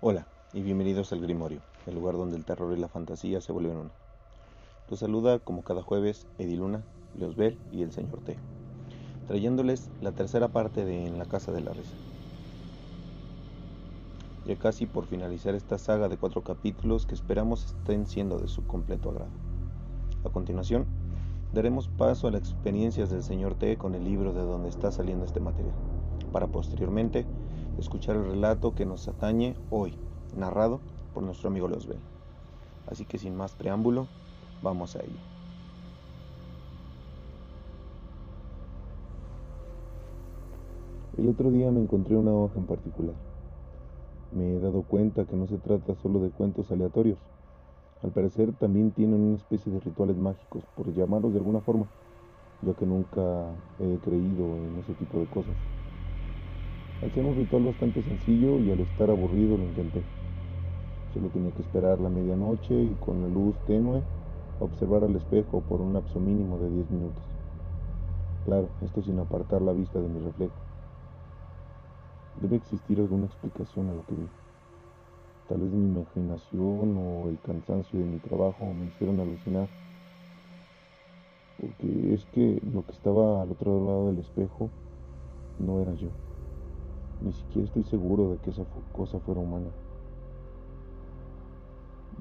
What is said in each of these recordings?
Hola y bienvenidos al Grimorio, el lugar donde el terror y la fantasía se vuelven uno. Los saluda como cada jueves Ediluna, Leosbel y el señor T, trayéndoles la tercera parte de En la Casa de la Risa. Ya casi por finalizar esta saga de cuatro capítulos que esperamos estén siendo de su completo agrado. A continuación, daremos paso a las experiencias del señor T con el libro de donde está saliendo este material, para posteriormente escuchar el relato que nos atañe hoy, narrado por nuestro amigo Leosbel. Así que sin más preámbulo, vamos a ello. El otro día me encontré una hoja en particular. Me he dado cuenta que no se trata solo de cuentos aleatorios. Al parecer también tienen una especie de rituales mágicos, por llamarlos de alguna forma, ya que nunca he creído en ese tipo de cosas. Ser un ritual bastante sencillo y al estar aburrido lo intenté. Solo tenía que esperar la medianoche y con la luz tenue observar al espejo por un lapso mínimo de 10 minutos. Claro, esto sin apartar la vista de mi reflejo. Debe existir alguna explicación a lo que vi. Tal vez mi imaginación o el cansancio de mi trabajo me hicieron alucinar. Porque es que lo que estaba al otro lado del espejo no era yo. Ni siquiera estoy seguro de que esa cosa fuera humana.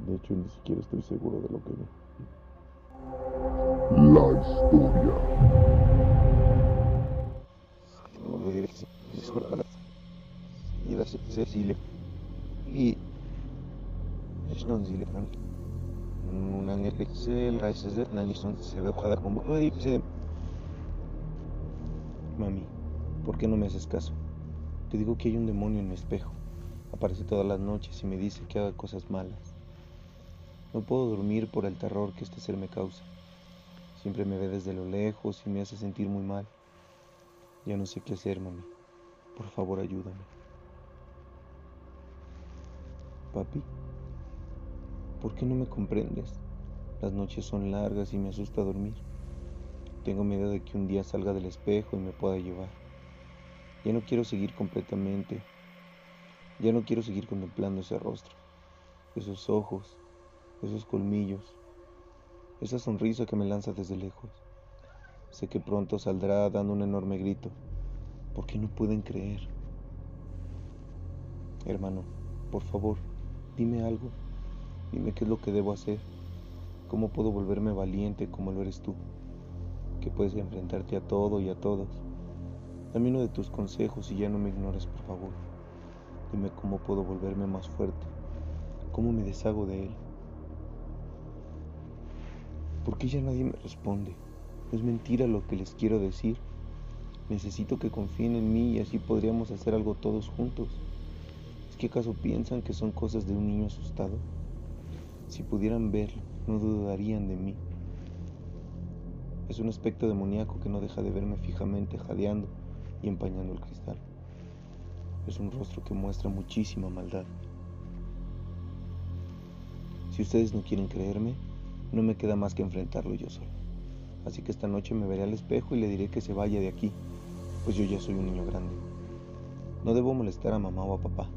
De hecho, ni siquiera estoy seguro de lo que vi. La historia. Y la Cecilia. Y. non zile fan. Un ángel que se la se se ve jugada como. Mami, ¿por qué no me haces caso? Te digo que hay un demonio en mi espejo. Aparece todas las noches y me dice que haga cosas malas. No puedo dormir por el terror que este ser me causa. Siempre me ve desde lo lejos y me hace sentir muy mal. Ya no sé qué hacer, mami. Por favor, ayúdame. Papi, ¿por qué no me comprendes? Las noches son largas y me asusta dormir. Tengo miedo de que un día salga del espejo y me pueda llevar. Ya no quiero seguir completamente. Ya no quiero seguir contemplando ese rostro, esos ojos, esos colmillos, esa sonrisa que me lanza desde lejos. Sé que pronto saldrá dando un enorme grito, porque no pueden creer. Hermano, por favor, dime algo. Dime qué es lo que debo hacer. ¿Cómo puedo volverme valiente como lo eres tú? Que puedes enfrentarte a todo y a todos. Dame uno de tus consejos y ya no me ignores, por favor. Dime cómo puedo volverme más fuerte. ¿Cómo me deshago de él? ¿Por qué ya nadie me responde? Es mentira lo que les quiero decir. Necesito que confíen en mí y así podríamos hacer algo todos juntos. ¿Es que acaso piensan que son cosas de un niño asustado? Si pudieran verlo, no dudarían de mí. Es un aspecto demoníaco que no deja de verme fijamente jadeando y empañando el cristal. Es un rostro que muestra muchísima maldad. Si ustedes no quieren creerme, no me queda más que enfrentarlo yo solo. Así que esta noche me veré al espejo y le diré que se vaya de aquí, pues yo ya soy un niño grande. No debo molestar a mamá o a papá.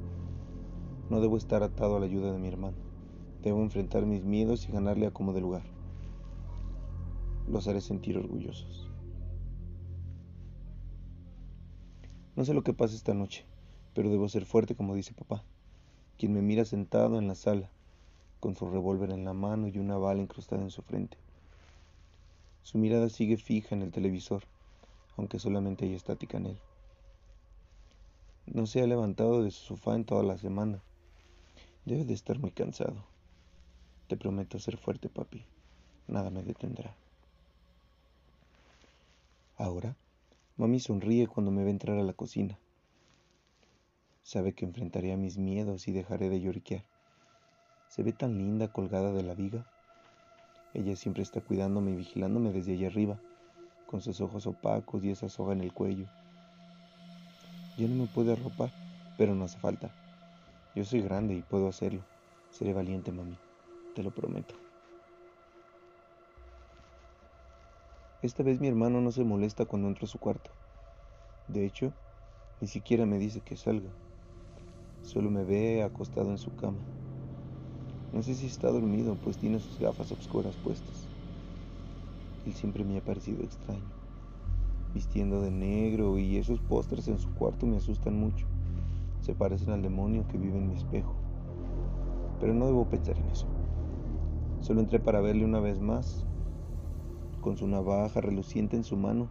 No debo estar atado a la ayuda de mi hermano. Debo enfrentar mis miedos y ganarle a como de lugar. Los haré sentir orgullosos. No sé lo que pasa esta noche, pero debo ser fuerte como dice papá, quien me mira sentado en la sala, con su revólver en la mano y una bala incrustada en su frente. Su mirada sigue fija en el televisor, aunque solamente hay estática en él. No se ha levantado de su sofá en toda la semana. Debe de estar muy cansado. Te prometo ser fuerte, papi. Nada me detendrá. Ahora Mami sonríe cuando me ve entrar a la cocina. Sabe que enfrentaré a mis miedos y dejaré de lloriquear. Se ve tan linda colgada de la viga. Ella siempre está cuidándome y vigilándome desde allá arriba, con sus ojos opacos y esa soga en el cuello. Yo no me puedo arropar, pero no hace falta. Yo soy grande y puedo hacerlo. Seré valiente, mami. Te lo prometo. Esta vez mi hermano no se molesta cuando entro a su cuarto. De hecho, ni siquiera me dice que salga. Solo me ve acostado en su cama. No sé si está dormido, pues tiene sus gafas oscuras puestas. Él siempre me ha parecido extraño, vistiendo de negro y esos pósters en su cuarto me asustan mucho. Se parecen al demonio que vive en mi espejo. Pero no debo pensar en eso. Solo entré para verle una vez más, con su navaja reluciente en su mano,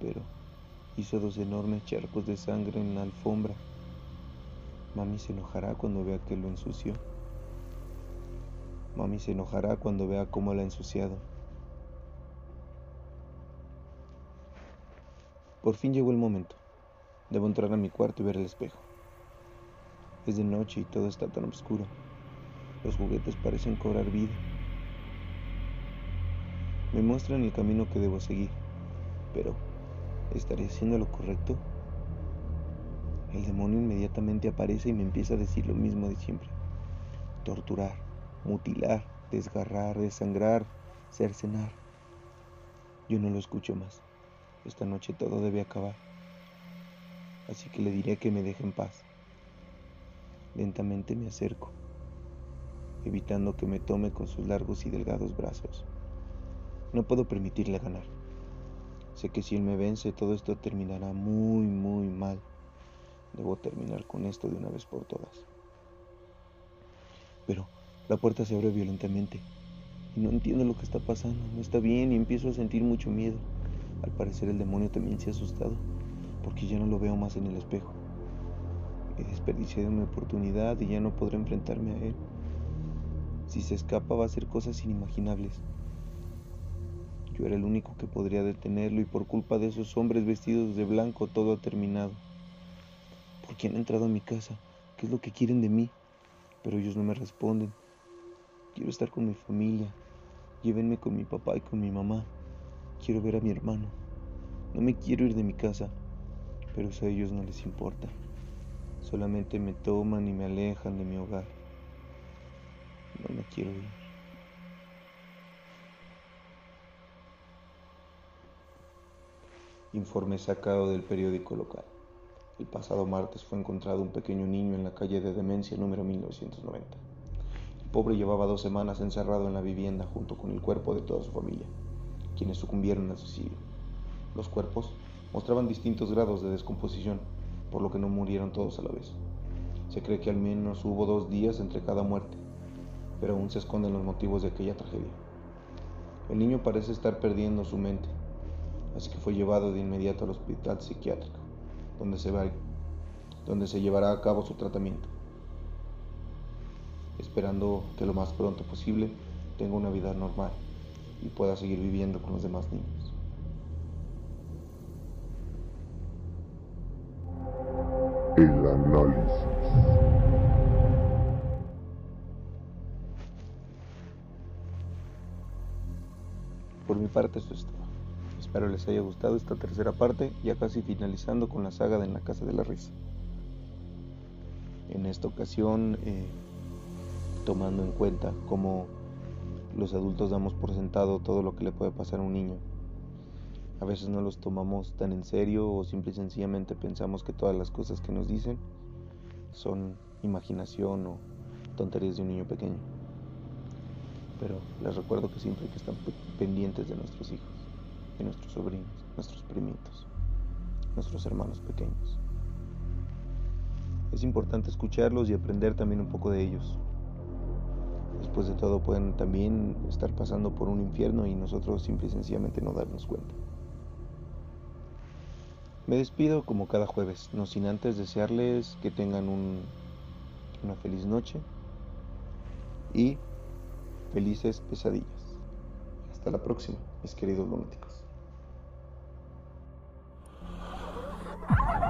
pero hizo dos enormes charcos de sangre en la alfombra. Mami se enojará cuando vea que lo ensució. Mami se enojará cuando vea cómo la ha ensuciado. Por fin llegó el momento. Debo entrar a mi cuarto y ver el espejo. Es de noche y todo está tan oscuro. Los juguetes parecen cobrar vida. Me muestran el camino que debo seguir, pero ¿estaré haciendo lo correcto? El demonio inmediatamente aparece y me empieza a decir lo mismo de siempre. Torturar, mutilar, desgarrar, desangrar, cercenar. Yo no lo escucho más. Esta noche todo debe acabar. Así que le diré que me deje en paz. Lentamente me acerco, evitando que me tome con sus largos y delgados brazos. No puedo permitirle ganar. Sé que si él me vence, todo esto terminará muy, muy mal. Debo terminar con esto de una vez por todas. Pero la puerta se abre violentamente y no entiendo lo que está pasando. No está bien y empiezo a sentir mucho miedo. Al parecer el demonio también se ha asustado porque ya no lo veo más en el espejo. He desperdiciado mi oportunidad y ya no podré enfrentarme a él. Si se escapa va a hacer cosas inimaginables. Yo era el único que podría detenerlo y por culpa de esos hombres vestidos de blanco todo ha terminado. ¿Por qué han entrado a mi casa? ¿Qué es lo que quieren de mí? Pero ellos no me responden. Quiero estar con mi familia. Llévenme con mi papá y con mi mamá. Quiero ver a mi hermano. No me quiero ir de mi casa, pero eso a ellos no les importa. Solamente me toman y me alejan de mi hogar. No me quiero ir. Informe sacado del periódico local. El pasado martes fue encontrado un pequeño niño en la calle de Demencia número 1990. El pobre llevaba dos semanas encerrado en la vivienda junto con el cuerpo de toda su familia, quienes sucumbieron al suicidio. Los cuerpos mostraban distintos grados de descomposición, por lo que no murieron todos a la vez. Se cree que al menos hubo dos días entre cada muerte, pero aún se esconden los motivos de aquella tragedia. El niño parece estar perdiendo su mente así que fue llevado de inmediato al hospital psiquiátrico, donde se, va, donde se llevará a cabo su tratamiento, esperando que lo más pronto posible tenga una vida normal y pueda seguir viviendo con los demás niños. El análisis. Por mi parte eso es todo. Espero les haya gustado esta tercera parte, ya casi finalizando con la saga de En la Casa de la Risa. En esta ocasión, eh, tomando en cuenta cómo los adultos damos por sentado todo lo que le puede pasar a un niño. A veces no los tomamos tan en serio o simple y sencillamente pensamos que todas las cosas que nos dicen son imaginación o tonterías de un niño pequeño. Pero les recuerdo que siempre hay que estar pendientes de nuestros hijos de nuestros sobrinos, nuestros primitos, nuestros hermanos pequeños. Es importante escucharlos y aprender también un poco de ellos. Después de todo pueden también estar pasando por un infierno y nosotros simple y sencillamente no darnos cuenta. Me despido como cada jueves, no sin antes desearles que tengan una feliz noche y felices pesadillas. Hasta la próxima, mis queridos lunáticos. Oh,